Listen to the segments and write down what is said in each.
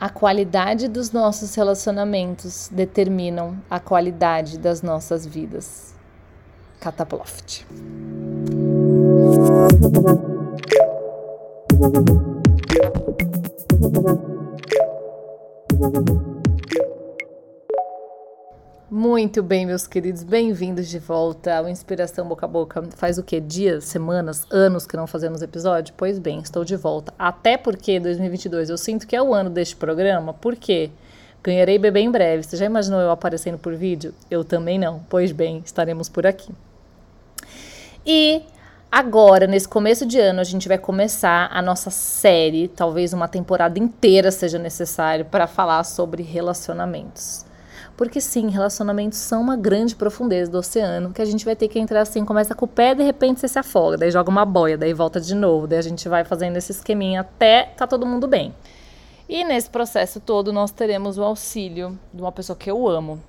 A qualidade dos nossos relacionamentos determinam a qualidade das nossas vidas. Cataploft. Muito bem, meus queridos, bem-vindos de volta ao Inspiração Boca a Boca. Faz o que? Dias, semanas, anos que não fazemos episódio? Pois bem, estou de volta. Até porque 2022 eu sinto que é o ano deste programa, porque ganharei bebê em breve. Você já imaginou eu aparecendo por vídeo? Eu também não. Pois bem, estaremos por aqui. E agora, nesse começo de ano, a gente vai começar a nossa série, talvez uma temporada inteira seja necessário para falar sobre relacionamentos. Porque sim, relacionamentos são uma grande profundeza do oceano que a gente vai ter que entrar assim, começa com o pé, de repente você se afoga, daí joga uma boia, daí volta de novo, daí a gente vai fazendo esse esqueminha até tá todo mundo bem. E nesse processo todo nós teremos o auxílio de uma pessoa que eu amo,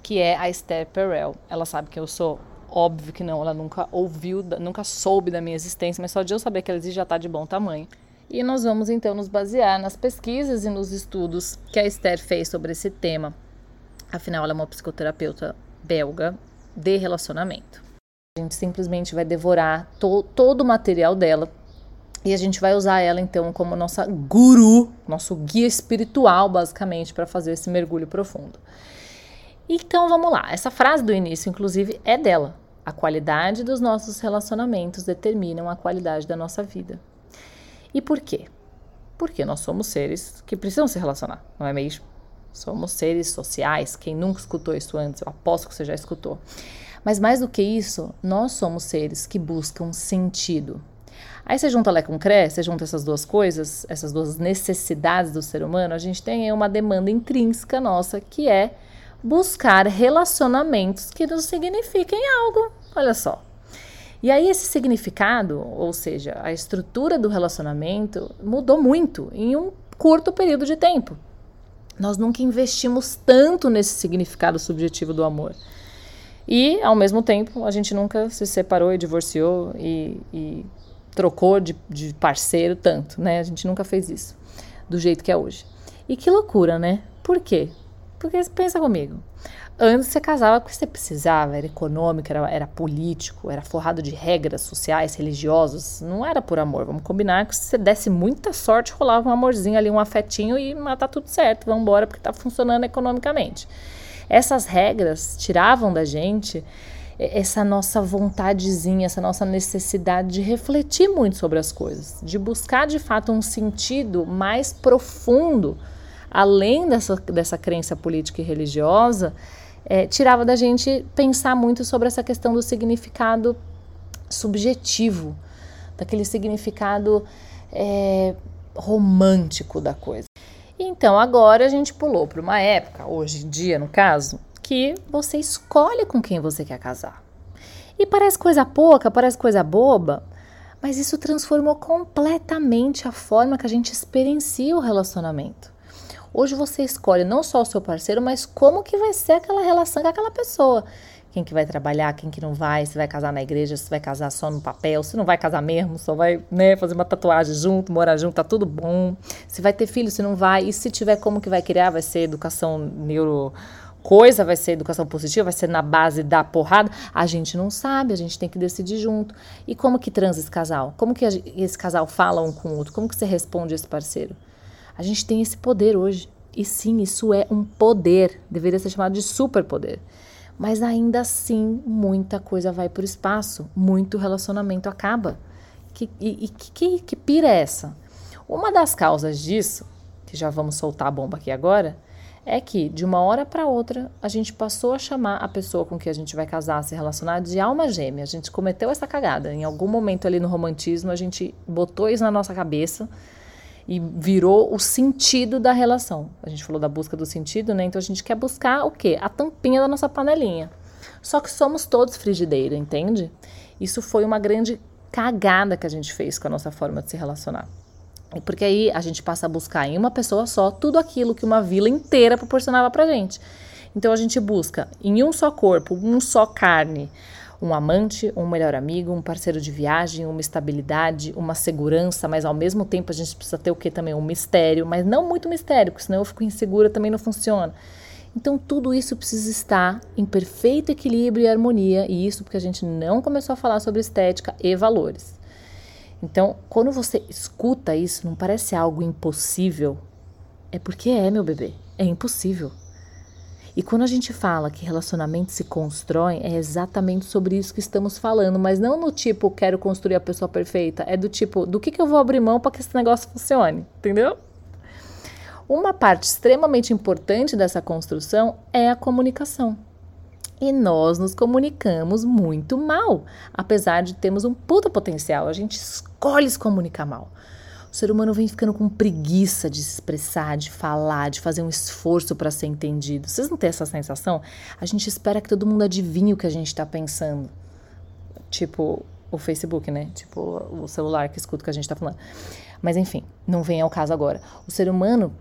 que é a Esther Perel. Ela sabe que eu sou óbvio que não, ela nunca ouviu, nunca soube da minha existência, mas só de eu saber que ela existe já está de bom tamanho. E nós vamos então nos basear nas pesquisas e nos estudos que a Esther fez sobre esse tema Afinal, ela é uma psicoterapeuta belga de relacionamento. A gente simplesmente vai devorar to todo o material dela e a gente vai usar ela então como nossa guru, nosso guia espiritual, basicamente, para fazer esse mergulho profundo. Então vamos lá. Essa frase do início, inclusive, é dela. A qualidade dos nossos relacionamentos determinam a qualidade da nossa vida. E por quê? Porque nós somos seres que precisam se relacionar, não é mesmo? Somos seres sociais. Quem nunca escutou isso antes, eu aposto que você já escutou. Mas mais do que isso, nós somos seres que buscam sentido. Aí você junta Lé com Cré, você junta essas duas coisas, essas duas necessidades do ser humano, a gente tem uma demanda intrínseca nossa que é buscar relacionamentos que nos signifiquem algo. Olha só. E aí esse significado, ou seja, a estrutura do relacionamento mudou muito em um curto período de tempo. Nós nunca investimos tanto nesse significado subjetivo do amor. E, ao mesmo tempo, a gente nunca se separou e divorciou e, e trocou de, de, parceiro tanto, né? A gente nunca fez isso do jeito que é hoje. E que loucura, né? Por quê? Porque pensa comigo. Antes você casava porque você precisava, era econômico, era, era político, era forrado de regras sociais, religiosas. Não era por amor. Vamos combinar que se você desse muita sorte, rolava um amorzinho ali, um afetinho e matar tá tudo certo. Vamos embora porque está funcionando economicamente. Essas regras tiravam da gente essa nossa vontadezinha, essa nossa necessidade de refletir muito sobre as coisas, de buscar de fato um sentido mais profundo, além dessa, dessa crença política e religiosa é, tirava da gente pensar muito sobre essa questão do significado subjetivo, daquele significado é, romântico da coisa. Então agora a gente pulou para uma época, hoje em dia no caso, que você escolhe com quem você quer casar. E parece coisa pouca, parece coisa boba, mas isso transformou completamente a forma que a gente experiencia o relacionamento. Hoje você escolhe não só o seu parceiro, mas como que vai ser aquela relação com aquela pessoa. Quem que vai trabalhar, quem que não vai, se vai casar na igreja, se vai casar só no papel, se não vai casar mesmo, só vai né, fazer uma tatuagem junto, morar junto, tá tudo bom. Se vai ter filho, se não vai, e se tiver como que vai criar, vai ser educação neuro coisa, vai ser educação positiva, vai ser na base da porrada, a gente não sabe, a gente tem que decidir junto. E como que transa esse casal? Como que esse casal fala um com o outro? Como que você responde esse parceiro? A gente tem esse poder hoje. E sim, isso é um poder, deveria ser chamado de superpoder. Mas ainda assim, muita coisa vai para o espaço, muito relacionamento acaba. Que, e, que, que pira é essa? Uma das causas disso, que já vamos soltar a bomba aqui agora, é que de uma hora para outra a gente passou a chamar a pessoa com que a gente vai casar, se relacionar, de alma gêmea. A gente cometeu essa cagada. Em algum momento ali no romantismo, a gente botou isso na nossa cabeça e virou o sentido da relação. A gente falou da busca do sentido, né? Então a gente quer buscar o quê? A tampinha da nossa panelinha. Só que somos todos frigideira, entende? Isso foi uma grande cagada que a gente fez com a nossa forma de se relacionar. Porque aí a gente passa a buscar em uma pessoa só tudo aquilo que uma vila inteira proporcionava pra gente. Então a gente busca em um só corpo, um só carne, Um amante, um melhor amigo, um parceiro de viagem, uma estabilidade, uma segurança, mas ao mesmo tempo a gente precisa ter o que também? Um mistério, mas não muito mistério, porque senão eu fico insegura, também não funciona. Então tudo isso precisa estar em perfeito equilíbrio e harmonia, e isso porque a gente não começou a falar sobre estética e valores. Então, quando você escuta isso, não parece algo impossível? É porque é, meu bebê, é impossível. E quando a gente fala que relacionamentos se constroem, é exatamente sobre isso que estamos falando, mas não no tipo, quero construir a pessoa perfeita, é do tipo, do que, que eu vou abrir mão para que esse negócio funcione, entendeu? Uma parte extremamente importante dessa construção é a comunicação. E nós nos comunicamos muito mal, apesar de termos um puta potencial. A gente escolhe se comunicar mal. Ser humano vem ficando com preguiça de se expressar, de falar, de fazer um esforço para ser entendido. Vocês não têm essa sensação? A gente espera que todo mundo adivinhe o que a gente está pensando. Tipo o Facebook, né? Tipo o celular que escuta o que a gente está falando. Mas enfim, não vem ao caso agora. O ser humano,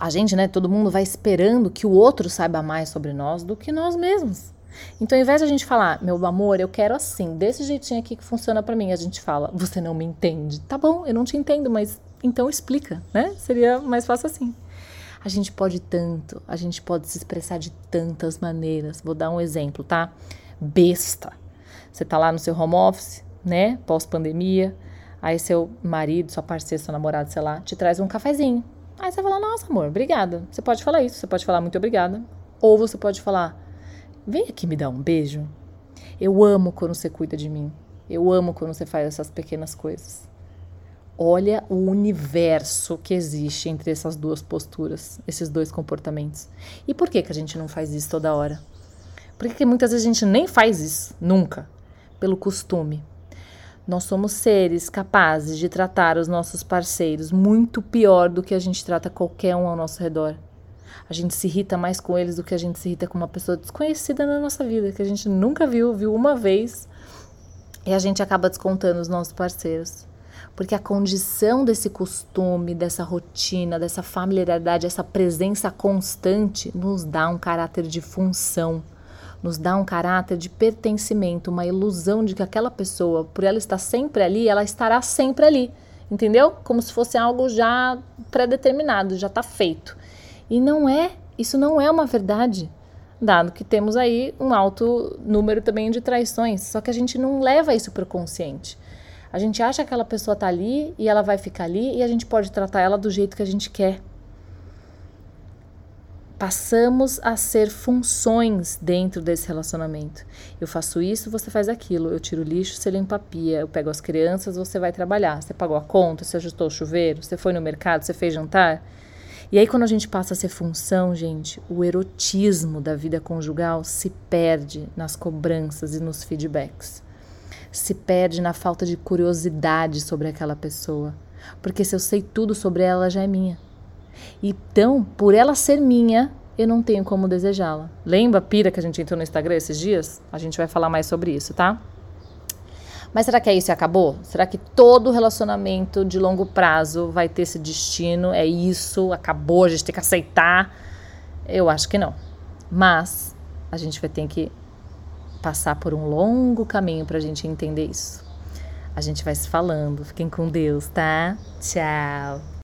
a gente, né? Todo mundo vai esperando que o outro saiba mais sobre nós do que nós mesmos. Então, ao invés de a gente falar, meu amor, eu quero assim, desse jeitinho aqui que funciona para mim, a gente fala, você não me entende. Tá bom, eu não te entendo, mas então explica, né? Seria mais fácil assim. A gente pode tanto, a gente pode se expressar de tantas maneiras. Vou dar um exemplo, tá? Besta. Você tá lá no seu home office, né? Pós-pandemia. Aí seu marido, sua parceira, seu namorado, sei lá, te traz um cafezinho. Aí você fala, nossa, amor, obrigada. Você pode falar isso, você pode falar muito obrigada. Ou você pode falar, Vem aqui me dar um beijo. Eu amo quando você cuida de mim. Eu amo quando você faz essas pequenas coisas. Olha o universo que existe entre essas duas posturas, esses dois comportamentos. E por que, que a gente não faz isso toda hora? Porque muitas vezes a gente nem faz isso, nunca, pelo costume. Nós somos seres capazes de tratar os nossos parceiros muito pior do que a gente trata qualquer um ao nosso redor. A gente se irrita mais com eles do que a gente se irrita com uma pessoa desconhecida na nossa vida, que a gente nunca viu, viu uma vez, e a gente acaba descontando os nossos parceiros. Porque a condição desse costume, dessa rotina, dessa familiaridade, essa presença constante nos dá um caráter de função, nos dá um caráter de pertencimento, uma ilusão de que aquela pessoa, por ela estar sempre ali, ela estará sempre ali. Entendeu? Como se fosse algo já pré-determinado, já está feito. E não é, isso não é uma verdade, dado que temos aí um alto número também de traições, só que a gente não leva isso para o consciente. A gente acha que aquela pessoa está ali e ela vai ficar ali e a gente pode tratar ela do jeito que a gente quer. Passamos a ser funções dentro desse relacionamento. Eu faço isso, você faz aquilo. Eu tiro lixo, você limpa a pia. Eu pego as crianças, você vai trabalhar. Você pagou a conta, você ajustou o chuveiro, você foi no mercado, você fez jantar. E aí, quando a gente passa a ser função, gente, o erotismo da vida conjugal se perde nas cobranças e nos feedbacks. Se perde na falta de curiosidade sobre aquela pessoa. Porque se eu sei tudo sobre ela, ela já é minha. Então, por ela ser minha, eu não tenho como desejá-la. Lembra a pira que a gente entrou no Instagram esses dias? A gente vai falar mais sobre isso, tá? Mas será que é isso e acabou? Será que todo relacionamento de longo prazo vai ter esse destino? É isso, acabou, a gente tem que aceitar? Eu acho que não. Mas a gente vai ter que passar por um longo caminho para a gente entender isso. A gente vai se falando. Fiquem com Deus, tá? Tchau.